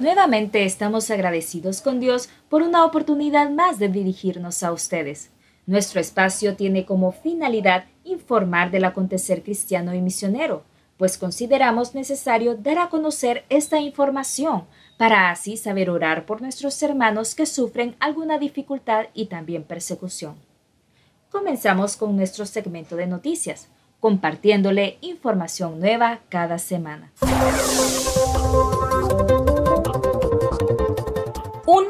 Nuevamente estamos agradecidos con Dios por una oportunidad más de dirigirnos a ustedes. Nuestro espacio tiene como finalidad informar del acontecer cristiano y misionero, pues consideramos necesario dar a conocer esta información para así saber orar por nuestros hermanos que sufren alguna dificultad y también persecución. Comenzamos con nuestro segmento de noticias, compartiéndole información nueva cada semana.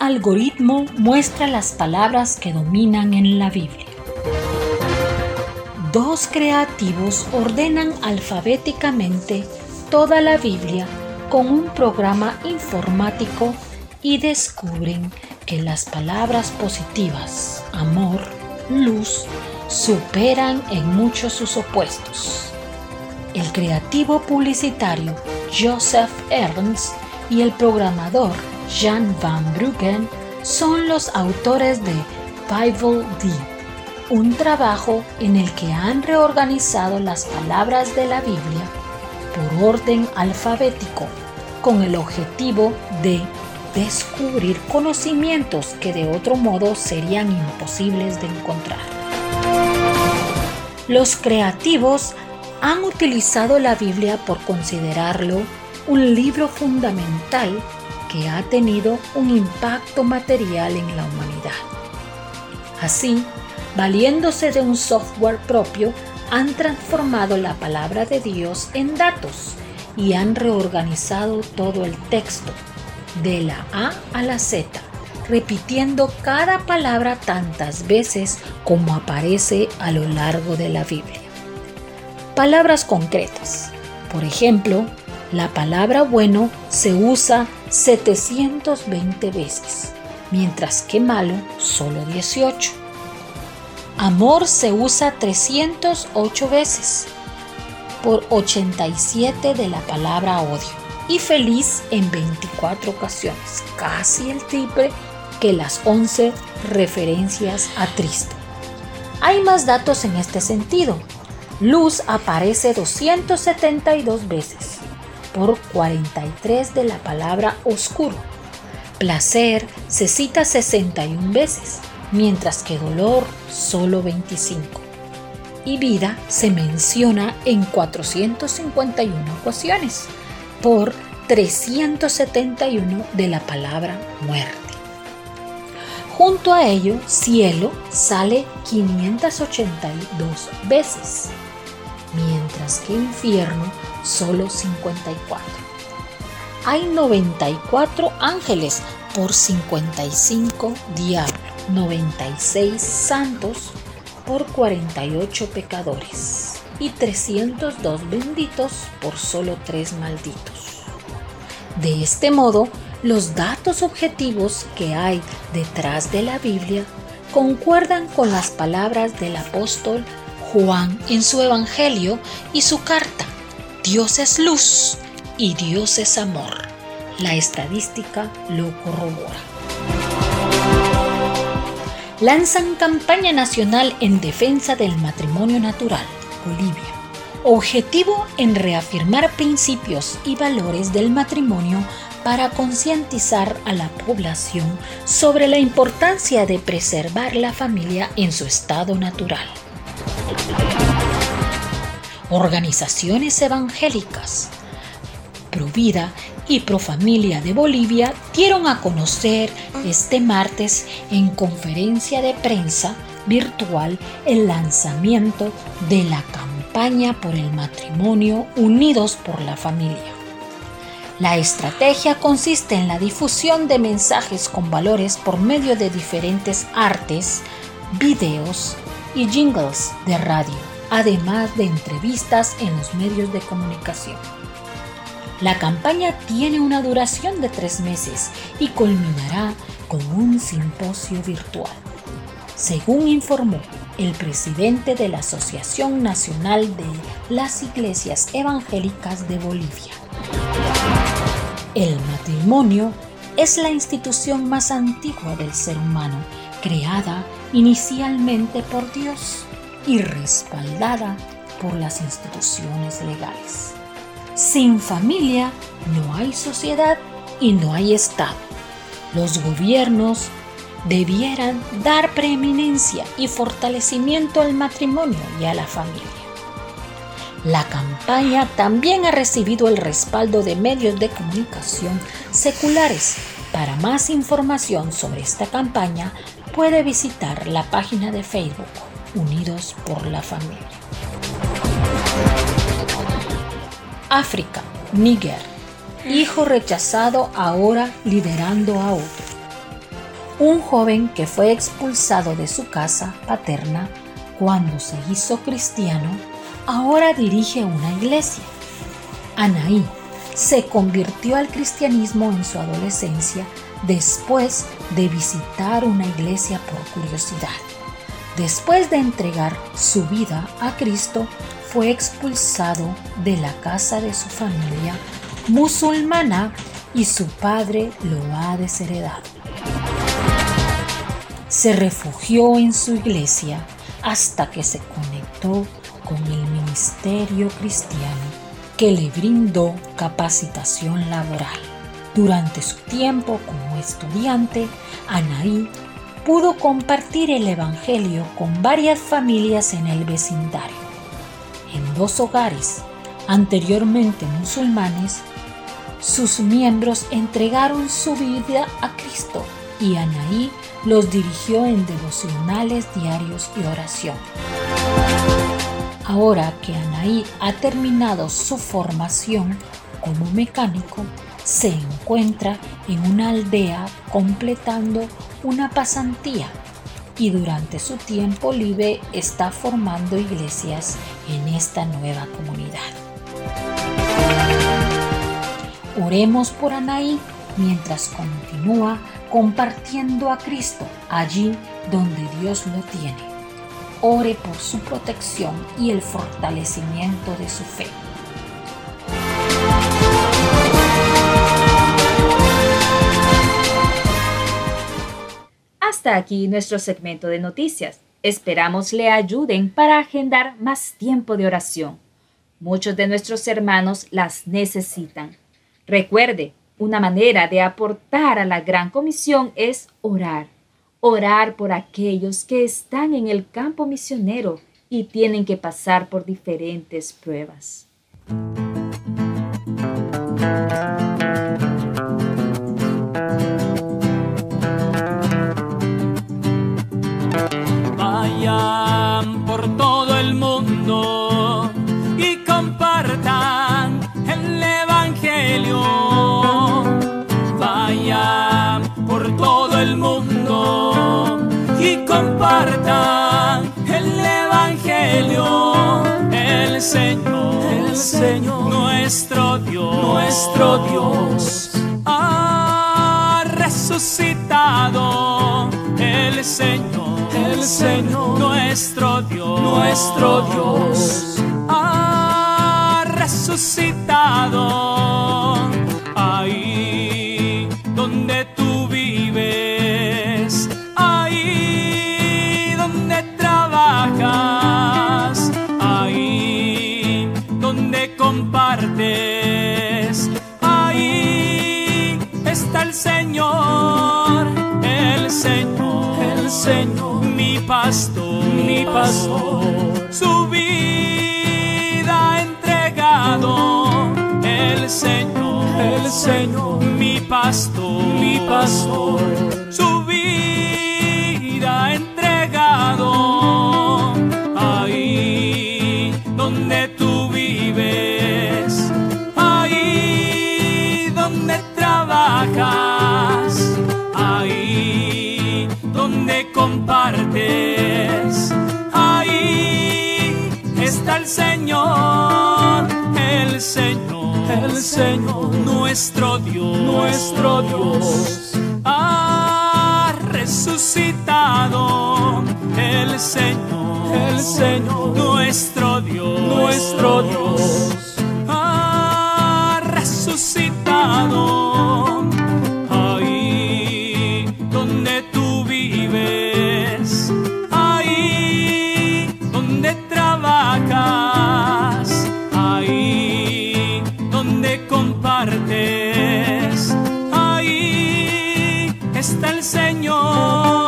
Algoritmo muestra las palabras que dominan en la Biblia. Dos creativos ordenan alfabéticamente toda la Biblia con un programa informático y descubren que las palabras positivas, amor, luz, superan en muchos sus opuestos. El creativo publicitario Joseph Ernst y el programador Jan van Bruggen son los autores de Bible D, un trabajo en el que han reorganizado las palabras de la Biblia por orden alfabético con el objetivo de descubrir conocimientos que de otro modo serían imposibles de encontrar. Los creativos han utilizado la Biblia por considerarlo un libro fundamental que ha tenido un impacto material en la humanidad. Así, valiéndose de un software propio, han transformado la palabra de Dios en datos y han reorganizado todo el texto, de la A a la Z, repitiendo cada palabra tantas veces como aparece a lo largo de la Biblia. Palabras concretas. Por ejemplo, la palabra bueno se usa 720 veces, mientras que malo solo 18. Amor se usa 308 veces, por 87 de la palabra odio, y feliz en 24 ocasiones, casi el triple que las 11 referencias a triste. Hay más datos en este sentido. Luz aparece 272 veces, por 43 de la palabra oscuro. Placer se cita 61 veces, mientras que dolor solo 25. Y vida se menciona en 451 ocasiones, por 371 de la palabra muerte. Junto a ello, cielo sale 582 veces, mientras que infierno solo 54. Hay 94 ángeles por 55 diablos, 96 santos por 48 pecadores y 302 benditos por solo 3 malditos. De este modo, los datos objetivos que hay detrás de la Biblia concuerdan con las palabras del apóstol Juan en su Evangelio y su carta. Dios es luz y Dios es amor. La estadística lo corrobora. Lanzan campaña nacional en defensa del matrimonio natural, Bolivia. Objetivo en reafirmar principios y valores del matrimonio para concientizar a la población sobre la importancia de preservar la familia en su estado natural. Organizaciones evangélicas, Provida y Profamilia de Bolivia dieron a conocer este martes en conferencia de prensa virtual el lanzamiento de la campaña por el matrimonio Unidos por la Familia. La estrategia consiste en la difusión de mensajes con valores por medio de diferentes artes, videos y jingles de radio además de entrevistas en los medios de comunicación. La campaña tiene una duración de tres meses y culminará con un simposio virtual. Según informó el presidente de la Asociación Nacional de las Iglesias Evangélicas de Bolivia. El matrimonio es la institución más antigua del ser humano, creada inicialmente por Dios y respaldada por las instituciones legales. Sin familia no hay sociedad y no hay Estado. Los gobiernos debieran dar preeminencia y fortalecimiento al matrimonio y a la familia. La campaña también ha recibido el respaldo de medios de comunicación seculares. Para más información sobre esta campaña puede visitar la página de Facebook Unidos por la Familia. África, Níger. Hijo rechazado ahora liderando a otro. Un joven que fue expulsado de su casa paterna cuando se hizo cristiano, ahora dirige una iglesia. Anaí se convirtió al cristianismo en su adolescencia después de visitar una iglesia por curiosidad. Después de entregar su vida a Cristo, fue expulsado de la casa de su familia musulmana y su padre lo ha desheredado. Se refugió en su iglesia hasta que se conectó con el ministerio cristiano que le brindó capacitación laboral. Durante su tiempo como estudiante, Anaí pudo compartir el Evangelio con varias familias en el vecindario en dos hogares anteriormente musulmanes, sus miembros entregaron su vida a Cristo y Anaí los dirigió en devocionales diarios y oración. Ahora que Anaí ha terminado su formación como mecánico, se encuentra en una aldea completando una pasantía y durante su tiempo libre está formando iglesias en esta nueva comunidad. Oremos por Anaí mientras continúa compartiendo a Cristo allí donde Dios lo tiene. Ore por su protección y el fortalecimiento de su fe. Hasta aquí nuestro segmento de noticias. Esperamos le ayuden para agendar más tiempo de oración. Muchos de nuestros hermanos las necesitan. Recuerde, una manera de aportar a la gran comisión es orar. Orar por aquellos que están en el campo misionero y tienen que pasar por diferentes pruebas. Señor, nuestro Dios, nuestro Dios ha resucitado. El Señor, el Señor, nuestro Dios, nuestro Dios ha resucitado. Señor, mi pastor, mi pastor, su vida entregado. El Señor, el Señor, mi pastor, mi pastor, compartes, ahí está el Señor, el Señor, el Señor, nuestro Dios, nuestro Dios, ha resucitado. El Señor, el Señor, nuestro Dios, nuestro Dios, Señor.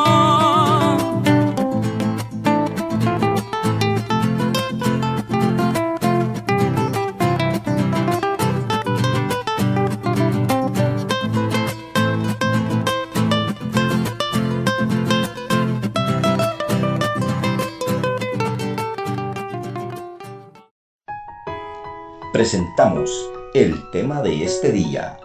Presentamos el tema de este día.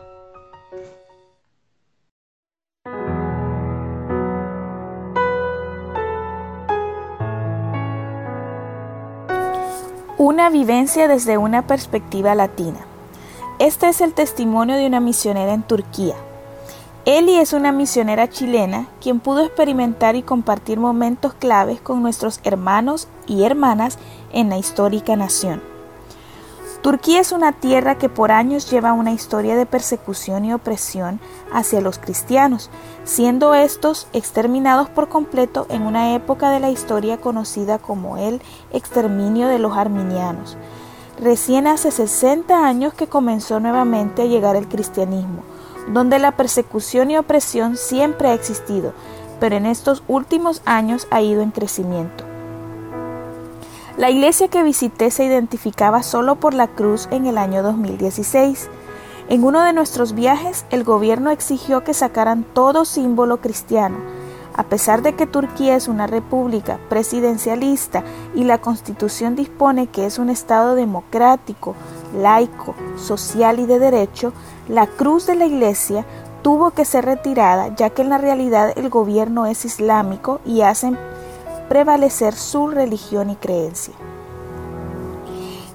Una vivencia desde una perspectiva latina. Este es el testimonio de una misionera en Turquía. Eli es una misionera chilena quien pudo experimentar y compartir momentos claves con nuestros hermanos y hermanas en la histórica nación. Turquía es una tierra que por años lleva una historia de persecución y opresión hacia los cristianos, siendo estos exterminados por completo en una época de la historia conocida como el exterminio de los arminianos. Recién hace 60 años que comenzó nuevamente a llegar el cristianismo, donde la persecución y opresión siempre ha existido, pero en estos últimos años ha ido en crecimiento. La iglesia que visité se identificaba solo por la cruz en el año 2016. En uno de nuestros viajes, el gobierno exigió que sacaran todo símbolo cristiano. A pesar de que Turquía es una república presidencialista y la constitución dispone que es un Estado democrático, laico, social y de derecho, la cruz de la iglesia tuvo que ser retirada ya que en la realidad el gobierno es islámico y hacen prevalecer su religión y creencia.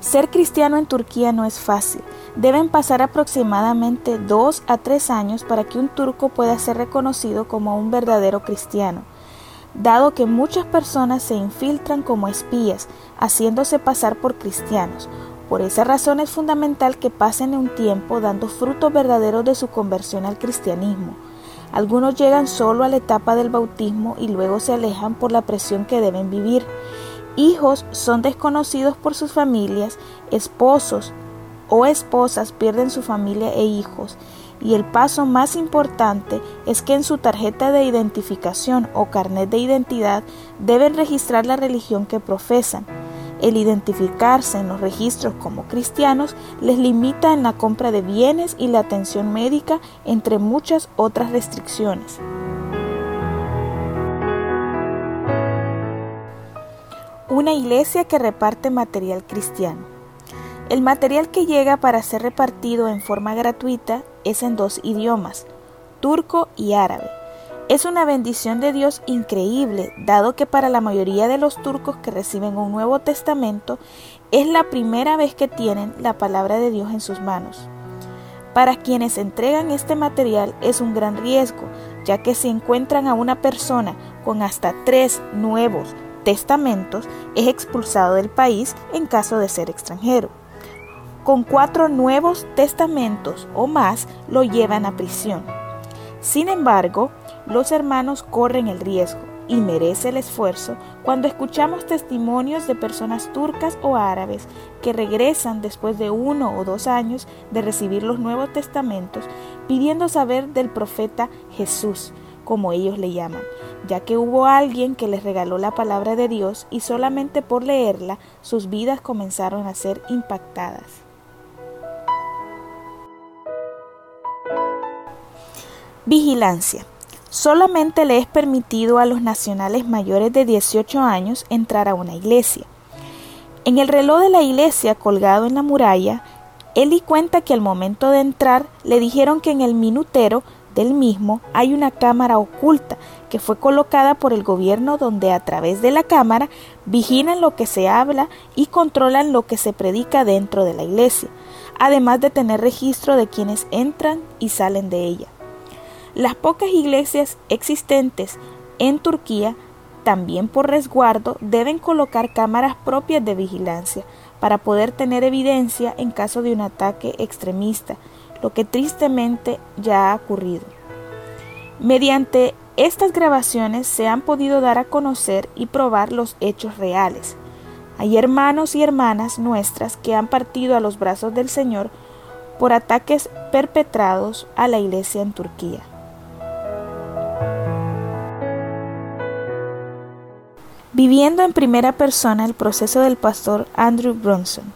Ser cristiano en Turquía no es fácil. Deben pasar aproximadamente dos a tres años para que un turco pueda ser reconocido como un verdadero cristiano, dado que muchas personas se infiltran como espías, haciéndose pasar por cristianos. Por esa razón es fundamental que pasen un tiempo dando frutos verdaderos de su conversión al cristianismo. Algunos llegan solo a la etapa del bautismo y luego se alejan por la presión que deben vivir. Hijos son desconocidos por sus familias, esposos o esposas pierden su familia e hijos. Y el paso más importante es que en su tarjeta de identificación o carnet de identidad deben registrar la religión que profesan. El identificarse en los registros como cristianos les limita en la compra de bienes y la atención médica, entre muchas otras restricciones. Una iglesia que reparte material cristiano. El material que llega para ser repartido en forma gratuita es en dos idiomas, turco y árabe. Es una bendición de Dios increíble, dado que para la mayoría de los turcos que reciben un Nuevo Testamento es la primera vez que tienen la palabra de Dios en sus manos. Para quienes entregan este material es un gran riesgo, ya que si encuentran a una persona con hasta tres nuevos testamentos, es expulsado del país en caso de ser extranjero. Con cuatro nuevos testamentos o más, lo llevan a prisión. Sin embargo, los hermanos corren el riesgo y merece el esfuerzo cuando escuchamos testimonios de personas turcas o árabes que regresan después de uno o dos años de recibir los Nuevos Testamentos pidiendo saber del profeta Jesús, como ellos le llaman, ya que hubo alguien que les regaló la palabra de Dios y solamente por leerla sus vidas comenzaron a ser impactadas. Vigilancia. Solamente le es permitido a los nacionales mayores de 18 años entrar a una iglesia. En el reloj de la iglesia colgado en la muralla, Eli cuenta que al momento de entrar le dijeron que en el minutero del mismo hay una cámara oculta que fue colocada por el gobierno donde a través de la cámara vigilan lo que se habla y controlan lo que se predica dentro de la iglesia, además de tener registro de quienes entran y salen de ella. Las pocas iglesias existentes en Turquía, también por resguardo, deben colocar cámaras propias de vigilancia para poder tener evidencia en caso de un ataque extremista, lo que tristemente ya ha ocurrido. Mediante estas grabaciones se han podido dar a conocer y probar los hechos reales. Hay hermanos y hermanas nuestras que han partido a los brazos del Señor por ataques perpetrados a la iglesia en Turquía. Viviendo en primera persona el proceso del pastor Andrew Bronson.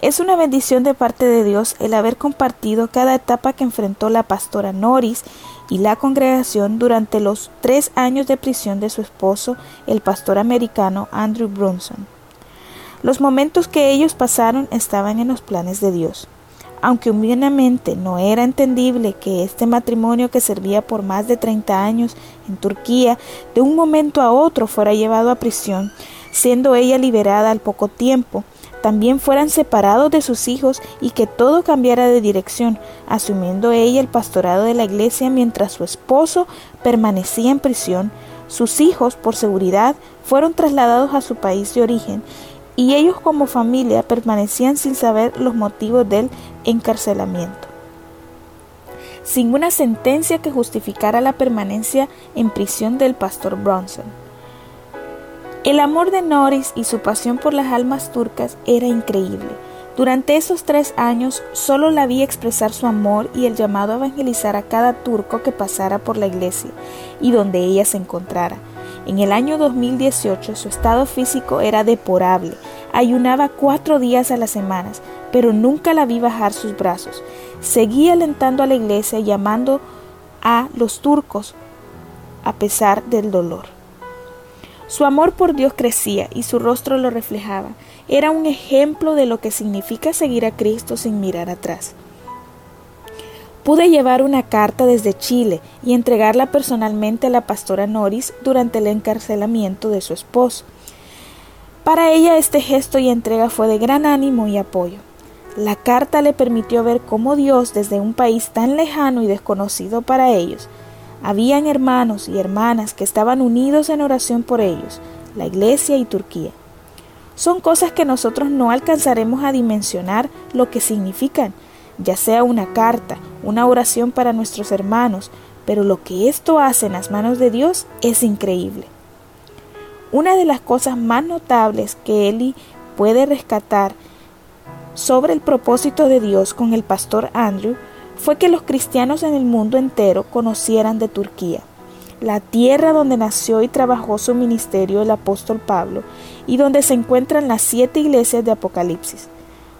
Es una bendición de parte de Dios el haber compartido cada etapa que enfrentó la pastora Norris y la congregación durante los tres años de prisión de su esposo, el pastor americano Andrew Brunson. Los momentos que ellos pasaron estaban en los planes de Dios. Aunque humanamente no era entendible que este matrimonio que servía por más de 30 años en Turquía de un momento a otro fuera llevado a prisión, siendo ella liberada al poco tiempo, también fueran separados de sus hijos y que todo cambiara de dirección, asumiendo ella el pastorado de la iglesia mientras su esposo permanecía en prisión, sus hijos, por seguridad, fueron trasladados a su país de origen y ellos como familia permanecían sin saber los motivos del encarcelamiento. Sin una sentencia que justificara la permanencia en prisión del pastor Bronson. El amor de Norris y su pasión por las almas turcas era increíble. Durante esos tres años solo la vi expresar su amor y el llamado a evangelizar a cada turco que pasara por la iglesia y donde ella se encontrara. En el año 2018 su estado físico era deplorable. Ayunaba cuatro días a la semana, pero nunca la vi bajar sus brazos. Seguía alentando a la iglesia y llamando a los turcos a pesar del dolor. Su amor por Dios crecía y su rostro lo reflejaba. Era un ejemplo de lo que significa seguir a Cristo sin mirar atrás. Pude llevar una carta desde Chile y entregarla personalmente a la pastora Norris durante el encarcelamiento de su esposo. Para ella este gesto y entrega fue de gran ánimo y apoyo. La carta le permitió ver cómo Dios, desde un país tan lejano y desconocido para ellos, habían hermanos y hermanas que estaban unidos en oración por ellos, la Iglesia y Turquía. Son cosas que nosotros no alcanzaremos a dimensionar lo que significan, ya sea una carta, una oración para nuestros hermanos, pero lo que esto hace en las manos de Dios es increíble. Una de las cosas más notables que Eli puede rescatar sobre el propósito de Dios con el pastor Andrew fue que los cristianos en el mundo entero conocieran de Turquía, la tierra donde nació y trabajó su ministerio el apóstol Pablo y donde se encuentran las siete iglesias de Apocalipsis.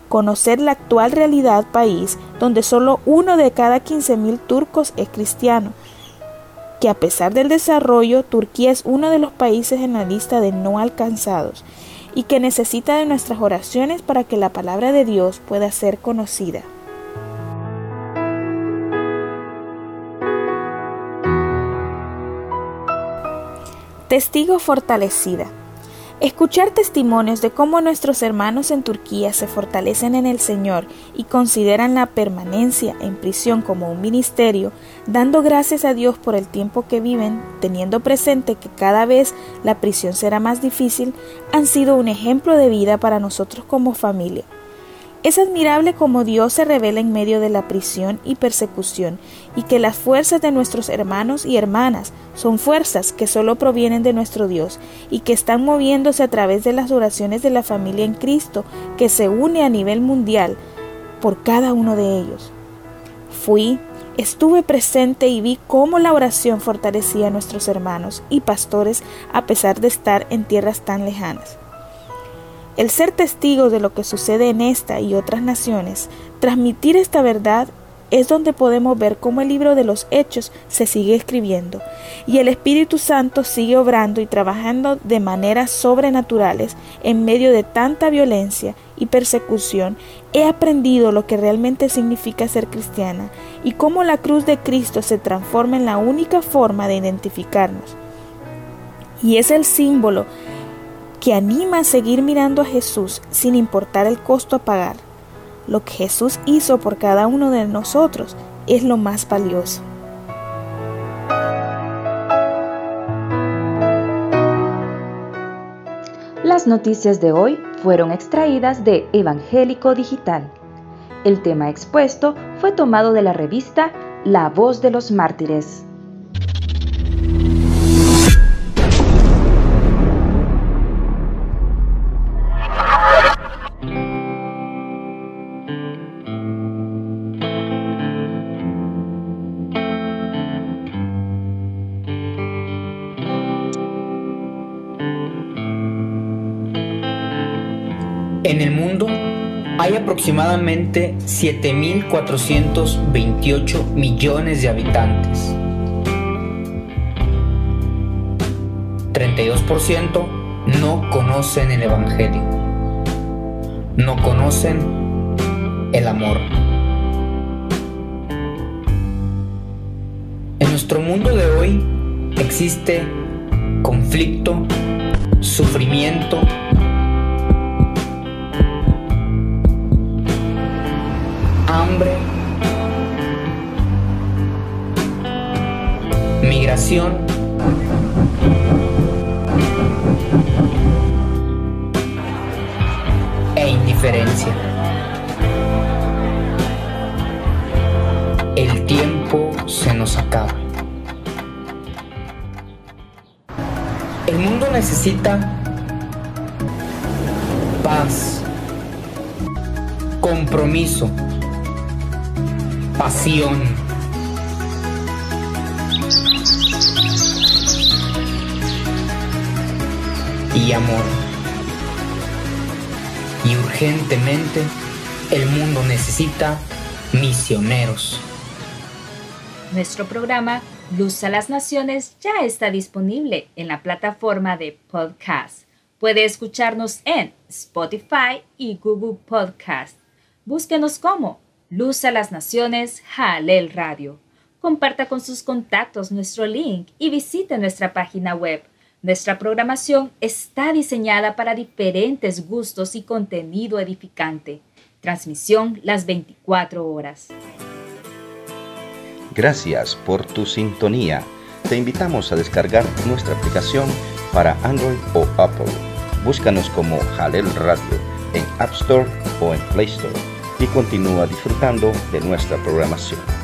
Conocer la actual realidad país donde solo uno de cada quince mil turcos es cristiano, que a pesar del desarrollo, Turquía es uno de los países en la lista de no alcanzados y que necesita de nuestras oraciones para que la palabra de Dios pueda ser conocida. Testigo fortalecida. Escuchar testimonios de cómo nuestros hermanos en Turquía se fortalecen en el Señor y consideran la permanencia en prisión como un ministerio, dando gracias a Dios por el tiempo que viven, teniendo presente que cada vez la prisión será más difícil, han sido un ejemplo de vida para nosotros como familia. Es admirable cómo Dios se revela en medio de la prisión y persecución y que las fuerzas de nuestros hermanos y hermanas son fuerzas que solo provienen de nuestro Dios y que están moviéndose a través de las oraciones de la familia en Cristo que se une a nivel mundial por cada uno de ellos. Fui, estuve presente y vi cómo la oración fortalecía a nuestros hermanos y pastores a pesar de estar en tierras tan lejanas. El ser testigos de lo que sucede en esta y otras naciones, transmitir esta verdad es donde podemos ver cómo el libro de los hechos se sigue escribiendo y el Espíritu Santo sigue obrando y trabajando de maneras sobrenaturales en medio de tanta violencia y persecución. He aprendido lo que realmente significa ser cristiana y cómo la cruz de Cristo se transforma en la única forma de identificarnos y es el símbolo que anima a seguir mirando a Jesús sin importar el costo a pagar. Lo que Jesús hizo por cada uno de nosotros es lo más valioso. Las noticias de hoy fueron extraídas de Evangélico Digital. El tema expuesto fue tomado de la revista La Voz de los Mártires. En el mundo hay aproximadamente 7.428 millones de habitantes. 32% no conocen el Evangelio. No conocen el amor. En nuestro mundo de hoy existe conflicto, sufrimiento, hambre, migración, e indiferencia. El tiempo se nos acaba. El mundo necesita paz, compromiso, pasión. Y amor. Y urgentemente el mundo necesita misioneros. Nuestro programa Luz a las Naciones ya está disponible en la plataforma de podcast. Puede escucharnos en Spotify y Google Podcast. Búsquenos como Luz a las Naciones, Jalel Radio. Comparta con sus contactos nuestro link y visite nuestra página web. Nuestra programación está diseñada para diferentes gustos y contenido edificante. Transmisión las 24 horas. Gracias por tu sintonía. Te invitamos a descargar nuestra aplicación para Android o Apple. Búscanos como Jalel Radio en App Store o en Play Store y continúa disfrutando de nuestra programación.